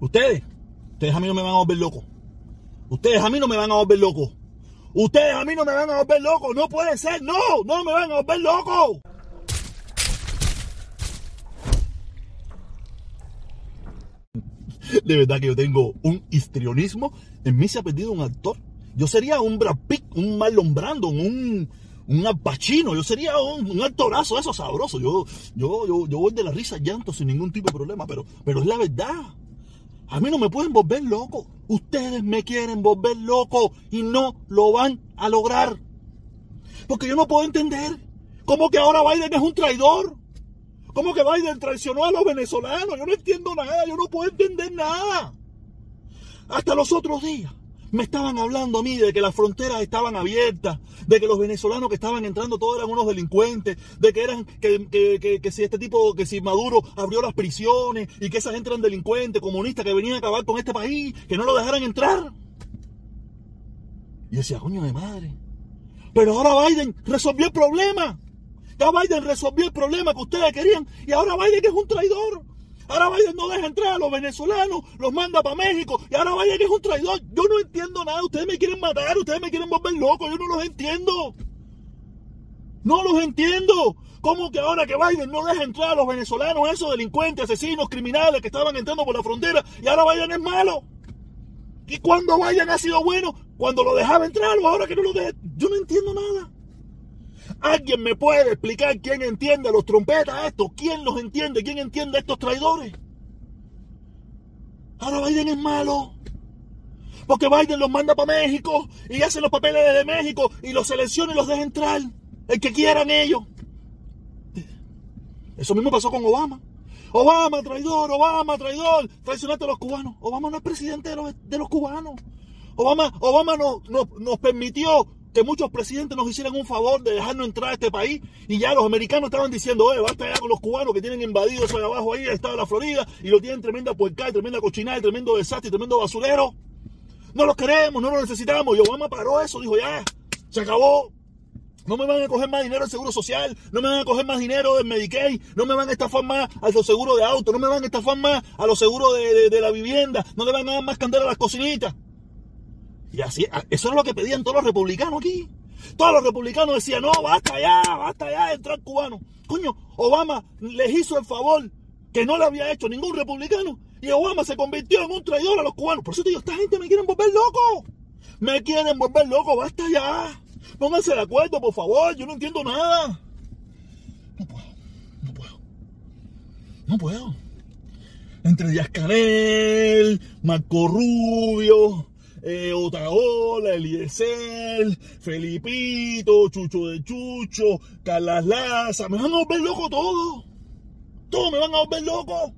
Ustedes, ustedes a mí no me van a volver loco. Ustedes a mí no me van a volver loco. Ustedes a mí no me van a volver loco. No puede ser. No, no me van a volver loco. De verdad que yo tengo un histrionismo. En mí se ha perdido un actor. Yo sería un Brad Pitt, un Marlon Brandon, un, un Al Pacino. Yo sería un, un actorazo, eso sabroso. Yo, yo, yo, yo voy de la risa llanto sin ningún tipo de problema, pero, pero es la verdad. A mí no me pueden volver loco. Ustedes me quieren volver loco y no lo van a lograr. Porque yo no puedo entender cómo que ahora Biden es un traidor. ¿Cómo que Biden traicionó a los venezolanos? Yo no entiendo nada, yo no puedo entender nada. Hasta los otros días me estaban hablando a mí de que las fronteras estaban abiertas, de que los venezolanos que estaban entrando todos eran unos delincuentes, de que eran, que, que, que, que si este tipo, que si Maduro abrió las prisiones y que esa gente eran delincuentes, comunistas que venían a acabar con este país, que no lo dejaran entrar. Y decía, coño de madre. Pero ahora Biden resolvió el problema. Ya Biden resolvió el problema que ustedes querían y ahora Biden es un traidor. Ahora Biden no deja entrar a los venezolanos, los manda para México y ahora Biden es un traidor. Yo no entiendo nada. Ustedes me quieren matar, ustedes me quieren volver loco. Yo no los entiendo. No los entiendo. ¿Cómo que ahora que Biden no deja entrar a los venezolanos, esos delincuentes, asesinos, criminales que estaban entrando por la frontera y ahora Biden es malo? ¿Y cuando Biden ha sido bueno? Cuando lo dejaba entrar o ahora que no lo deja. Yo no entiendo nada. ¿Alguien me puede explicar quién entiende a los trompetas estos? ¿Quién los entiende? ¿Quién entiende a estos traidores? Ahora Biden es malo. Porque Biden los manda para México y hace los papeles desde México y los selecciona y los deja entrar. El que quieran ellos. Eso mismo pasó con Obama. Obama, traidor, Obama, traidor. Traicionaste a los cubanos. Obama no es presidente de los, de los cubanos. Obama, Obama no, no, nos permitió que muchos presidentes nos hicieran un favor de dejarnos entrar a este país y ya los americanos estaban diciendo, eh, basta ya con los cubanos que tienen invadido eso de abajo ahí, el estado de la Florida, y lo tienen tremenda puerca, tremenda cochinada, tremendo desastre, tremendo basurero. No los queremos, no los necesitamos. Y Obama paró eso, dijo, ya, se acabó. No me van a coger más dinero del Seguro Social, no me van a coger más dinero del Medicaid, no me van a estafar más a los seguros de auto, no me van a estafar más a los seguros de, de la vivienda, no le van a dar más candela a las cocinitas. Y así, eso es lo que pedían todos los republicanos aquí. Todos los republicanos decían, no, basta ya, basta ya de entrar cubano. Coño, Obama les hizo el favor que no le había hecho ningún republicano. Y Obama se convirtió en un traidor a los cubanos. Por eso te digo, esta gente me quieren volver loco. Me quieren volver loco, basta ya. Pónganse de acuerdo, por favor. Yo no entiendo nada. No puedo, no puedo. No puedo. Entre Díaz Marco Rubio, eh, Otaola, Eliezer, Felipito, Chucho de Chucho, Carlas Laza. Me van a volver loco todo. Todo me van a volver loco.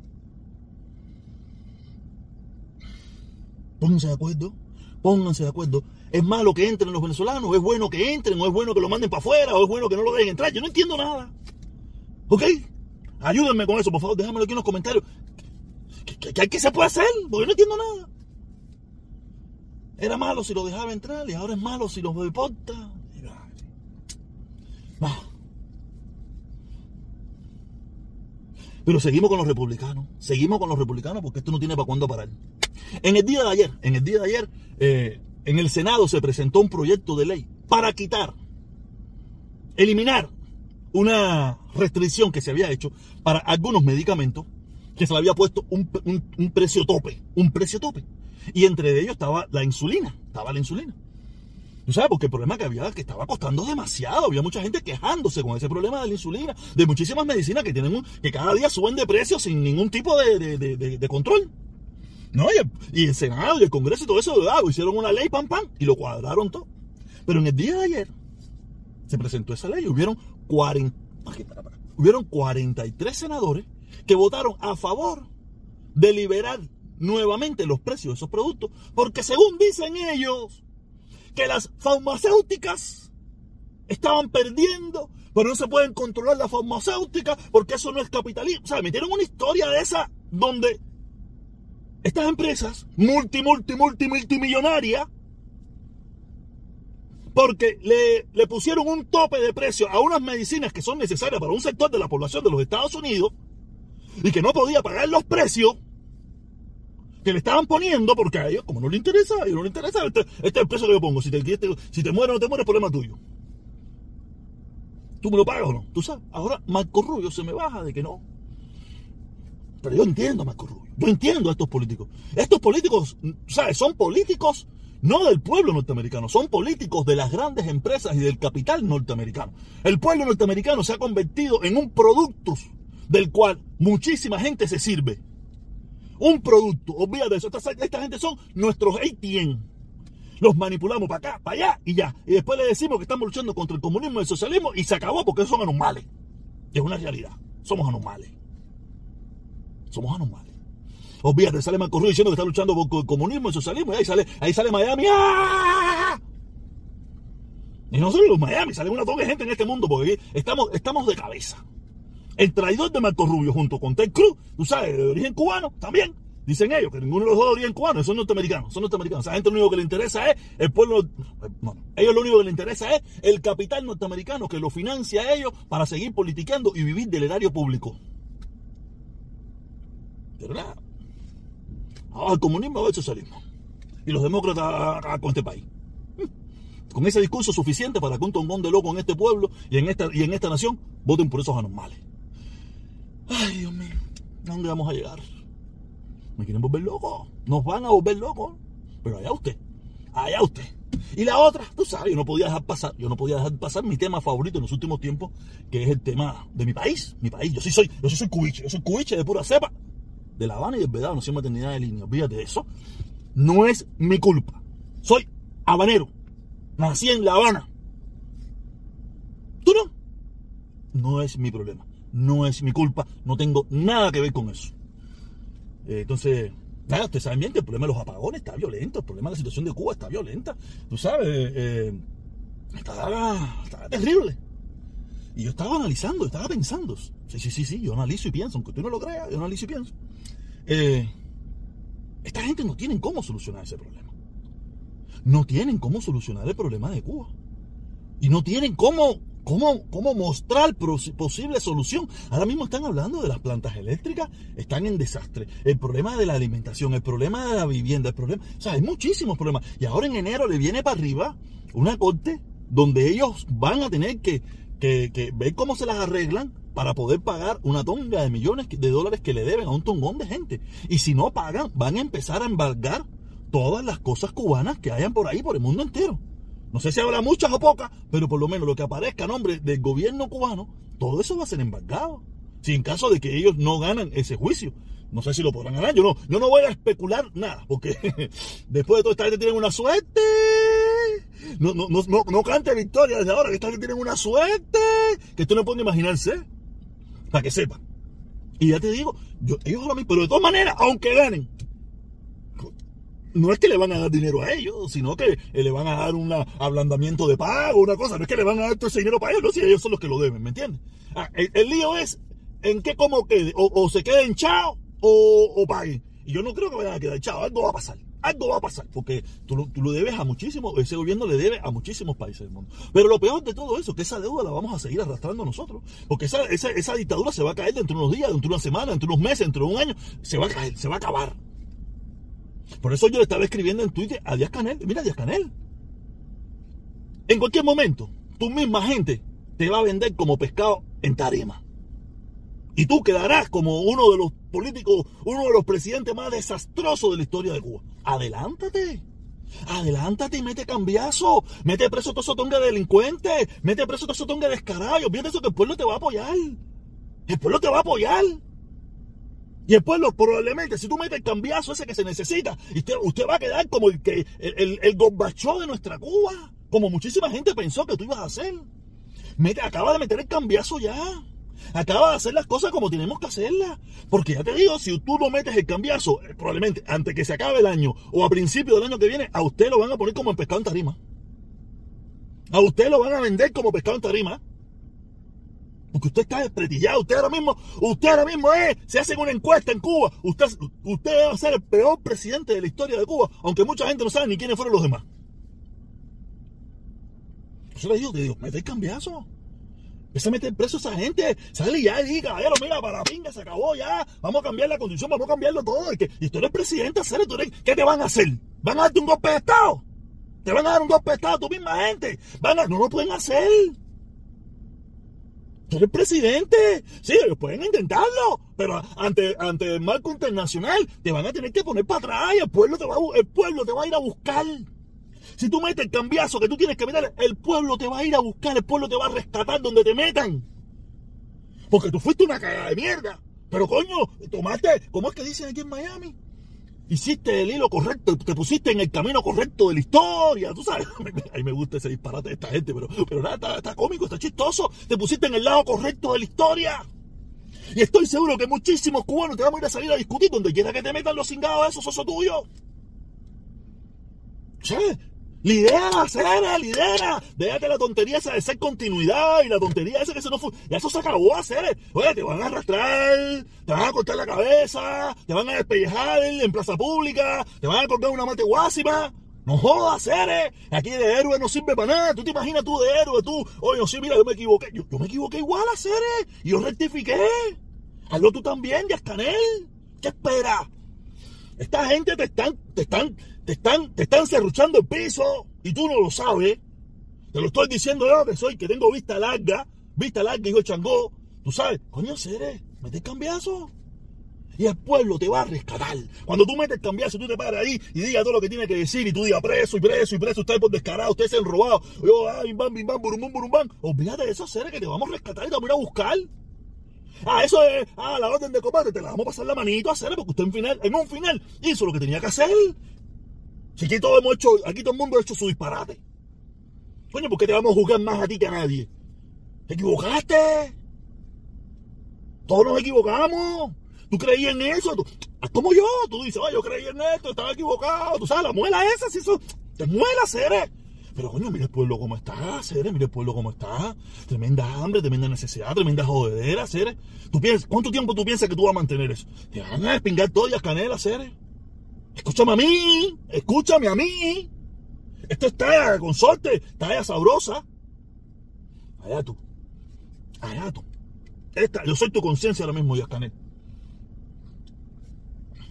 Pónganse de acuerdo. Pónganse de acuerdo. ¿Es malo que entren los venezolanos? ¿Es bueno que entren? ¿O es bueno que lo manden para afuera? ¿O es bueno que no lo dejen entrar? Yo no entiendo nada. ¿Ok? Ayúdenme con eso, por favor. Déjamelo aquí en los comentarios. ¿Qué, qué, qué se puede hacer? Porque yo no entiendo nada. Era malo si lo dejaba entrar y ahora es malo si los deporta. Bah. Pero seguimos con los republicanos. Seguimos con los republicanos porque esto no tiene para cuándo parar. En el día de ayer, en el día de ayer, eh, en el Senado se presentó un proyecto de ley para quitar, eliminar una restricción que se había hecho para algunos medicamentos que se le había puesto un, precio tope, un precio tope. Y entre ellos estaba la insulina, estaba la insulina. ¿Tú sabes? Porque el problema que había que estaba costando demasiado. Había mucha gente quejándose con ese problema de la insulina, de muchísimas medicinas que tienen que cada día suben de precio sin ningún tipo de, de, de, control. ¿No? Y el, y Senado y el Congreso y todo eso hicieron una ley, pam, pam, y lo cuadraron todo. Pero en el día de ayer se presentó esa ley y hubieron 40, hubieron 43 senadores que votaron a favor de liberar nuevamente los precios de esos productos, porque según dicen ellos, que las farmacéuticas estaban perdiendo, pero no se pueden controlar las farmacéuticas porque eso no es capitalismo. O sea, metieron una historia de esa donde estas empresas multi, multi, multi, multimillonarias, porque le, le pusieron un tope de precio a unas medicinas que son necesarias para un sector de la población de los Estados Unidos y que no podía pagar los precios, le estaban poniendo, porque a ellos, como no le interesa, a ellos no le interesa, este, este es el precio que yo pongo. Si te, si te mueres o no te mueres, problema tuyo. ¿Tú me lo pagas o no? Tú sabes, ahora Marco Rubio se me baja de que no. Pero yo entiendo a Marco Rubio. Yo entiendo a estos políticos. Estos políticos, ¿sabes? Son políticos no del pueblo norteamericano, son políticos de las grandes empresas y del capital norteamericano. El pueblo norteamericano se ha convertido en un producto del cual muchísima gente se sirve. Un producto, olvídate de eso. Esta, esta gente son nuestros ATM. Los manipulamos para acá, para allá y ya. Y después le decimos que estamos luchando contra el comunismo y el socialismo y se acabó porque son anormales. es una realidad. Somos anormales. Somos anormales. Olvídate, sale Marco Rubio diciendo que está luchando por el comunismo y el socialismo y ahí sale, ahí sale Miami. ¡Ah! Y no solo los Miami, sale una toque de gente en este mundo porque estamos de cabeza. El traidor de Marco Rubio junto con Ted Cruz, tú sabes, de origen cubano también, Dicen ellos que ninguno de los dos origen cubano, son norteamericanos, son norteamericanos. Esa gente lo único que le interesa es el pueblo. No, ellos lo único que les interesa es el capital norteamericano que lo financia a ellos para seguir politiqueando y vivir del erario público. De verdad. Ahora el comunismo o el socialismo. Y los demócratas con este país. Con ese discurso suficiente para que un tongón de loco en este pueblo y en esta, y en esta nación voten por esos anormales. Ay, Dios mío, ¿a dónde vamos a llegar? Me quieren volver loco. Nos van a volver locos. Pero allá usted. Allá usted. Y la otra, tú sabes, yo no podía dejar pasar, yo no podía dejar pasar mi tema favorito en los últimos tiempos, que es el tema de mi país, mi país. Yo sí soy, yo sí soy cubiche, yo soy cubiche de pura cepa, de La Habana y del Vedado, no soy maternidad de línea. Olvídate de eso. No es mi culpa. Soy habanero. Nací en La Habana. ¿Tú no? No es mi problema. No es mi culpa. No tengo nada que ver con eso. Eh, entonces, nada, ustedes saben bien que el problema de los apagones está violento, el problema de la situación de Cuba está violenta. Tú sabes, eh, está, terrible. Y yo estaba analizando, estaba pensando. Sí, sí, sí, sí, yo analizo y pienso, aunque tú no lo creas, yo analizo y pienso. Eh, esta gente no tienen cómo solucionar ese problema. No tienen cómo solucionar el problema de Cuba. Y no tienen cómo ¿Cómo, ¿Cómo, mostrar posible solución? Ahora mismo están hablando de las plantas eléctricas, están en desastre. El problema de la alimentación, el problema de la vivienda, el problema. O sea, hay muchísimos problemas. Y ahora en enero le viene para arriba una corte donde ellos van a tener que, que, ver cómo se las arreglan para poder pagar una tonga de millones de dólares que le deben a un tongón de gente. Y si no pagan, van a empezar a embargar todas las cosas cubanas que hayan por ahí, por el mundo entero. No sé si habrá muchas o pocas, pero por lo menos lo que aparezca a nombre del gobierno cubano, todo eso va a ser embargado. Si en caso de que ellos no ganan ese juicio, no sé si lo podrán ganar. Yo no, yo no voy a especular nada, porque después de todo esta gente tienen una suerte. No, no, no, no, cante victoria desde ahora, que esta gente tienen una suerte que tú no puedes imaginarse. Para que sepan. Y ya te digo, yo, ellos ahora mismo, pero de todas maneras, aunque ganen, no es que le van a dar dinero a ellos, sino que eh, le van a dar un ablandamiento de pago, una cosa. No es que le van a dar todo ese dinero para ellos, no, si ellos son los que lo deben, ¿me entiendes? Ah, el, lío es en qué como quede, o, se queden chao o, o, paguen. Y yo no creo que vayan a quedar chao, algo va a pasar. Algo va a pasar, porque tú, tú lo debes a muchísimos, ese gobierno le debe a muchísimos países del mundo. Pero lo peor de todo eso, que esa deuda la vamos a seguir arrastrando nosotros. Porque esa, esa, esa dictadura se va a caer dentro de unos días, dentro de una semana, dentro de unos meses, dentro de un año. Se va a caer, se va a acabar. Por eso yo le estaba escribiendo en Twitter a Díaz Canel. Mira, Díaz Canel. En cualquier momento, tu misma gente te va a vender como pescado en tarima. Y tú quedarás como uno de los políticos, uno de los presidentes más desastrosos de la historia de Cuba. Adelántate. Adelántate y mete cambiazo. Mete preso a todo tonga de delincuentes. Mete preso a todo tonga de descarado. Fíjate eso que el pueblo te va a apoyar. El pueblo te va a apoyar. Y después probablemente, si tú metes el cambiazo ese que se necesita, usted, usted va a quedar como el que el, el, de nuestra Cuba. Como muchísima gente pensó que tú ibas a hacer. Mete, acaba de meter el cambiazo ya. Acaba de hacer las cosas como tenemos que hacerlas. Porque ya te digo, si tú no metes el cambiazo, eh, probablemente antes que se acabe el año o a principio del año que viene, a usted lo van a poner como pescado en tarima. A usted lo van a vender como pescado en tarima. Porque usted está despretillado. Usted ahora mismo, usted ahora mismo es, se hace una encuesta en Cuba. Usted, usted va a ser el peor presidente de la historia de Cuba, aunque mucha gente no sabe ni quiénes fueron los demás. Yo le digo, te digo, mete el cambiazo. Empieza a meter preso a esa gente. Sale ya y diga, caballero, mira, para la pinga se acabó ya. Vamos a cambiar la constitución, vamos a cambiarlo todo. Y, que, y tú eres presidente, hacer, tú eres, ¿qué te van a hacer? ¿Van a darte un golpe de Estado? Te van a dar un golpe de Estado a tu misma gente. Van a, no lo pueden hacer. Eres presidente. Sí, ellos pueden intentarlo. Pero ante, ante el marco internacional te van a tener que poner para atrás y el pueblo te va, el pueblo te va a ir a buscar. Si tú metes el cambiazo que tú tienes que meter, el pueblo te va a ir a buscar, el pueblo te va a rescatar donde te metan. Porque tú fuiste una cagada de mierda. Pero coño, tomaste, ¿cómo es que dicen aquí en Miami? Hiciste el hilo correcto, te pusiste en el camino correcto de la historia, tú sabes. A mí me gusta ese disparate de esta gente, pero, pero nada, está, cómico, está chistoso. Te pusiste en el lado correcto de la historia. Y estoy seguro que muchísimos cubanos te van a ir a salir a discutir donde quiera que te metan los cingados esos osos tuyos. ¿Sabes? Lidera, Cera, lidera. Déjate la tontería esa de ser continuidad y la tontería esa que se no fue. Ya eso se acabó, hacer. Oye, te van a arrastrar, te van a cortar la cabeza, te van a despellejar en plaza pública, te van a colgar una mate guásima. No jodas, Cere. Aquí de héroe no sirve para nada. Tú te imaginas tú de héroe, tú. Oye, sí, mira, yo me equivoqué. Yo, me equivoqué igual a Cere. Y yo rectifiqué. Hazlo tú también, Yascanel. ¿Qué esperas? Esta gente te están, te están, te están, te están cerruchando el piso y tú no lo sabes. Te lo estoy diciendo yo que soy, que tengo vista larga, vista larga y yo changó. Tú sabes, coño, Cere, mete cambiazo. Y el pueblo te va a rescatar. Cuando tú metes cambiazo, tú te paras ahí y digas todo lo que tiene que decir y tú digas preso y preso y preso, ustedes por descarado, ustedes se han robado. Yo, ah, bim bam, bim bam, burum. Olvídate de eso, Cere, que te vamos a rescatar y te vamos a ir a buscar. Ah, eso es, ah, la orden de combate, te la vamos a pasar la manito a hacer, porque usted en, final, en un final hizo lo que tenía que hacer. Si aquí todo hemos hecho, aquí todo el mundo ha hecho su disparate. Coño, ¿por qué te vamos a juzgar más a ti que a nadie? ¿Te equivocaste? Todos nos equivocamos. ¿Tú creías en eso? ¿Tú, ah, como yo, tú dices, oh, yo creí en esto, estaba equivocado. Tú sabes, la muela esa, si eso, te muela, seres. Pero coño, mira el pueblo cómo está, Ceres, mira el pueblo cómo está. Tremenda hambre, tremenda necesidad, tremenda jodedera, Ceres. ¿Tú piensas, ¿Cuánto tiempo tú piensas que tú vas a mantener eso? Te van a despingar todo y a canela, Ceres. Escúchame a mí, escúchame a mí. Esto está con suerte, está allá sabrosa. Allá tú. Allá tú. Esta, yo soy tu conciencia ahora mismo, Yascanel.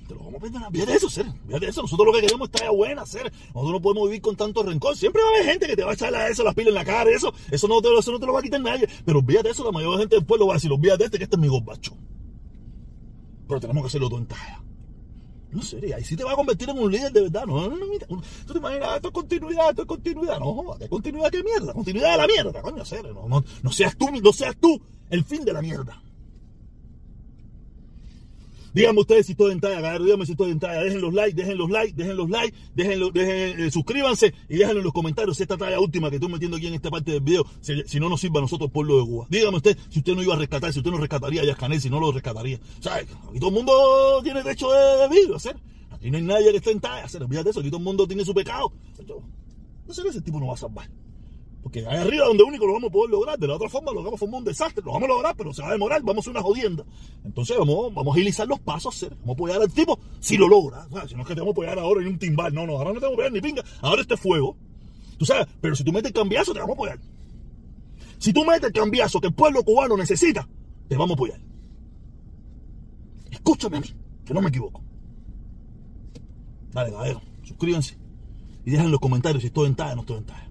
Te lo vamos a perdonar. Fíjate eso, ser. Fíjate eso. Nosotros lo que queremos es estar buena, ser. Nosotros no podemos vivir con tanto rencor. Siempre va a haber gente que te va a echar a eso, las pilas en la cara. Eso, eso, no te, eso no te lo va a quitar nadie. Pero fíjate eso, la mayoría de gente del pueblo va a decir, olvídate este, que este es mi gorbacho. Pero tenemos que hacerlo todo en talla. No sé, ahí sí te va a convertir en un líder de verdad. No, no, no, mira, tú te imaginas, esto es continuidad, esto es continuidad. No, ¿qué continuidad qué mierda? Continuidad de la mierda, coño, serio. No, no, no seas tú, no seas tú el fin de la mierda. Díganme ustedes si estoy en talla, díganme si estoy en talla. Dejen los likes, dejen los likes, dejen los likes, dejen, dejen eh, suscríbanse y déjenlo en los comentarios esta talla última que estoy metiendo aquí en esta parte del video, si, no nos sirve a nosotros por lo de Cuba. Dígame usted si usted no iba a rescatar, si usted no rescataría a Yascanel, si no lo rescataría. Sea, aquí todo el mundo tiene derecho de, vivir, hacer. Aquí no hay nadie que esté en talla, hacer. Olvídate de eso, aquí todo el mundo tiene su pecado. No sé qué ese tipo no va a salvar. Porque ahí arriba donde único lo vamos a poder lograr, de la otra forma lo vamos a formar un desastre, lo vamos a lograr, pero se va a demorar, vamos a hacer una jodienda. Entonces vamos, vamos a agilizar los pasos, hacer, vamos a apoyar al tipo si lo logra. si no es que te vamos a apoyar ahora en un timbal, no, no, ahora no te vamos a apoyar ni pinga, ahora este fuego. Tú sabes, pero si tú metes el cambiazo, te vamos a apoyar. Si tú metes el cambiazo que el pueblo cubano necesita, te vamos a apoyar. Escúchame a mí, que no me equivoco. Dale, caballero, suscríbanse y dejen en los comentarios si estoy en talla o no estoy en talla.